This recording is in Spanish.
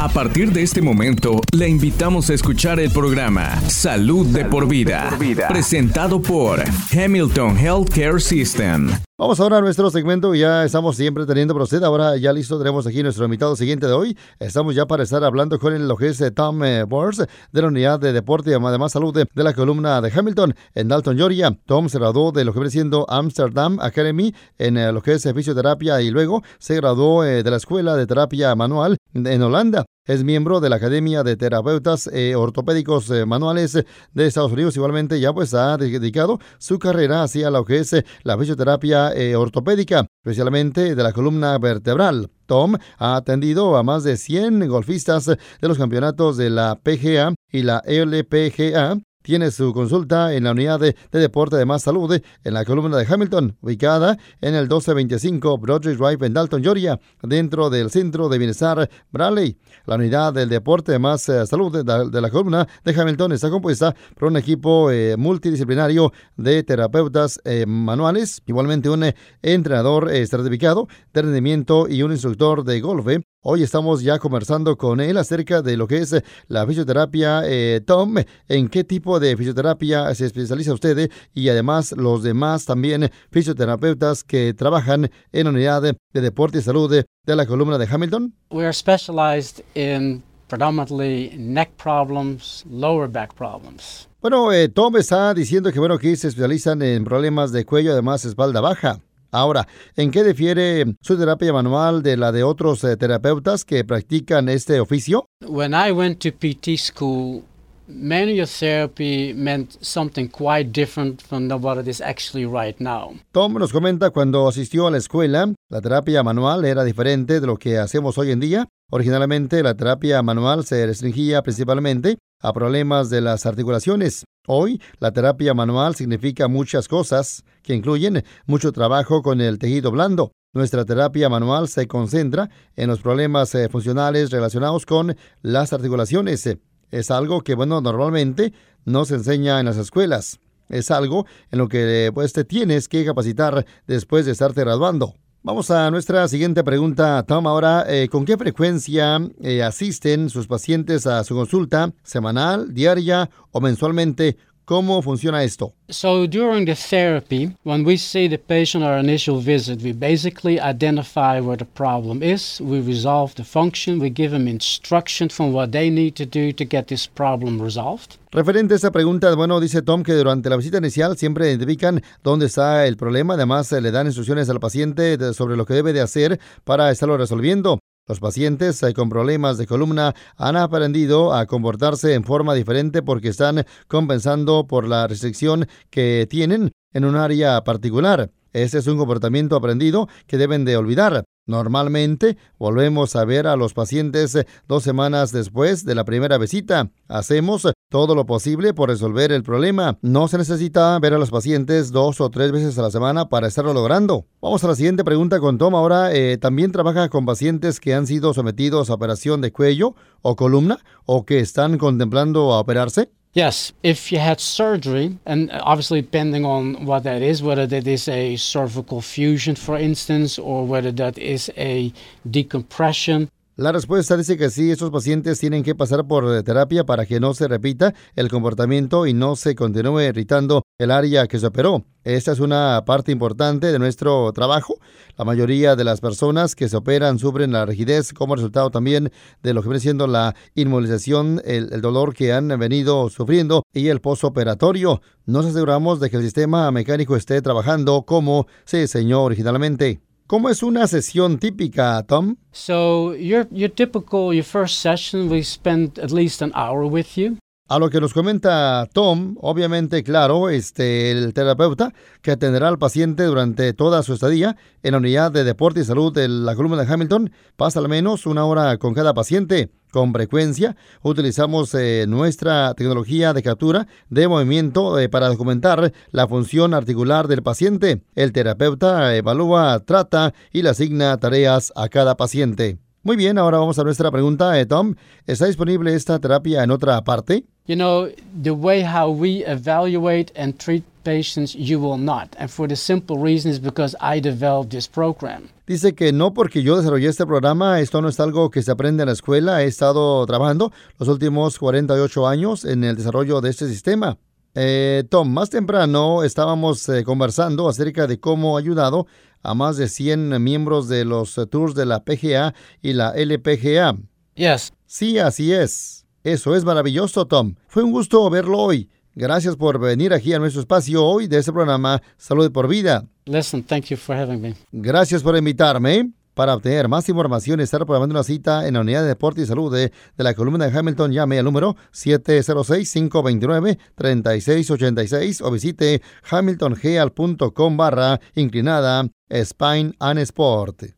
A partir de este momento, le invitamos a escuchar el programa Salud, de, por vida, presentado por Hamilton Healthcare System. Vamos ahora a nuestro segmento, ya estamos siempre teniendo por usted, ahora ya listo, tenemos aquí nuestro invitado siguiente de hoy, estamos ya para estar hablando con el, lo que es eh, Tom eh, Bors de la unidad de deporte y además salud de, la columna de Hamilton en Dalton, Georgia. Tom se graduó de lo que viene siendo Amsterdam Academy en eh, lo que es fisioterapia y luego se graduó de la escuela de terapia manual en Holanda. Es miembro de la Academia de Terapeutas eh, Ortopédicos eh, Manuales de Estados Unidos. Igualmente ya pues ha dedicado su carrera hacia lo que es eh, la fisioterapia ortopédica, especialmente de la columna vertebral. Tom ha atendido a más de 100 golfistas de los campeonatos de la PGA y la LPGA tiene su consulta en la unidad de, deporte de más salud en la columna de Hamilton, ubicada en el 1225 Broadway Drive en Dalton, Georgia, dentro del Centro de Bienestar Bradley. La unidad del deporte de más eh, salud de, la columna de Hamilton está compuesta por un equipo eh, multidisciplinario de terapeutas eh, manuales, igualmente un entrenador certificado de rendimiento y un instructor de golf Hoy estamos ya conversando con él acerca de lo que es la fisioterapia. Eh, Tom, ¿en qué tipo de fisioterapia se especializa usted y además los demás también fisioterapeutas que trabajan en la unidad de deporte y salud de la columna de Hamilton? We are specialized in predominantly neck problems, lower back problems. Bueno, eh, Tom está diciendo que bueno que se especializan en problemas de cuello, además espalda baja. Ahora, ¿en qué difiere su terapia manual de la de otros eh, terapeutas que practican este oficio? When I went to PT school, manual therapy meant something quite different from what it is actually right now. Tom nos comenta cuando asistió a la escuela, la terapia manual era diferente de lo que hacemos hoy en día. Originalmente la terapia manual se restringía principalmente a problemas de las articulaciones. Hoy, la terapia manual significa muchas cosas que incluyen mucho trabajo con el tejido blando. Nuestra terapia manual se concentra en los problemas eh, funcionales relacionados con las articulaciones. Es algo que, bueno, normalmente no se enseña en las escuelas. Es algo en lo que pues, te tienes que capacitar después de estarte graduando. Vamos a nuestra siguiente pregunta, Tom. Ahora, eh, ¿con qué frecuencia eh, asisten sus pacientes a su consulta semanal, diaria o mensualmente ¿Cómo funciona esto? So during the therapy, when we see the patient our initial visit, we basically identify where the problem is, we resolve the function, we give them instruction from what they need to do to get this problem resolved. Referente a esta pregunta, bueno, dice Tom que durante la visita inicial siempre identifican dónde está el problema, además le dan instrucciones al paciente sobre lo que debe de hacer para estarlo resolviendo. Los pacientes eh, con problemas de columna han aprendido a comportarse en forma diferente porque están compensando por la restricción que tienen en un área particular. Ese es un comportamiento aprendido que deben de olvidar. Normalmente volvemos a ver a los pacientes eh, dos semanas después de la primera visita. Hacemos todo lo posible por resolver el problema. No se necesita ver a los pacientes dos o tres veces a la semana para estarlo logrando. Vamos a la siguiente pregunta con Tom. Ahora, eh, ¿también trabaja con pacientes que han sido sometidos a operación de cuello o columna o que están contemplando a operarse? Yes, if you had surgery, and obviously depending on what that is, whether that is a cervical fusion, for instance, or whether that is a decompression, La respuesta dice que sí, estos pacientes tienen que pasar por terapia para que no se repita el comportamiento y no se continúe irritando el área que se operó. Esta es una parte importante de nuestro trabajo. La mayoría de las personas que se operan sufren la rigidez como resultado también de lo que viene siendo la inmovilización, el, dolor que han venido sufriendo y el postoperatorio. Nos aseguramos de que el sistema mecánico esté trabajando como se diseñó originalmente. ¿Cómo es una sesión típica, Tom? So, your, your typical, your first session, we spend at least an hour with you. A lo que nos comenta Tom, obviamente, claro, este, el terapeuta que atenderá al paciente durante toda su estadía en la unidad de deporte y salud de la columna de Hamilton, pasa al menos una hora con cada paciente. Con frecuencia utilizamos eh, nuestra tecnología de captura de movimiento eh, para documentar la función articular del paciente. El terapeuta evalúa, trata y le asigna tareas a cada paciente. Muy bien, ahora vamos a nuestra pregunta, eh, Tom. ¿Está disponible esta terapia en otra parte? You know, the way how we evaluate and treat patients, you will not. And for the simple reason is because I developed this program. Dice que no porque yo desarrollé este programa, esto no es algo que se aprende en la escuela, he estado trabajando los últimos 48 años en el desarrollo de este sistema. Eh, Tom, más temprano estábamos eh, conversando acerca de cómo ha ayudado a más de 100 miembros de los eh, tours de la PGA y la LPGA. Yes. Sí, así es. Eso es maravilloso, Tom. Fue un gusto verlo hoy. Gracias por venir aquí a nuestro espacio hoy de este programa Salud por Vida. Listen, thank you for having me. Gracias por invitarme. Para obtener más información y estar programando una cita en la Unidad de Deporte y Salud de, de la columna de Hamilton, llame al número 706-529-3686 o visite hamiltongeal.com barra inclinada Spine and Sport.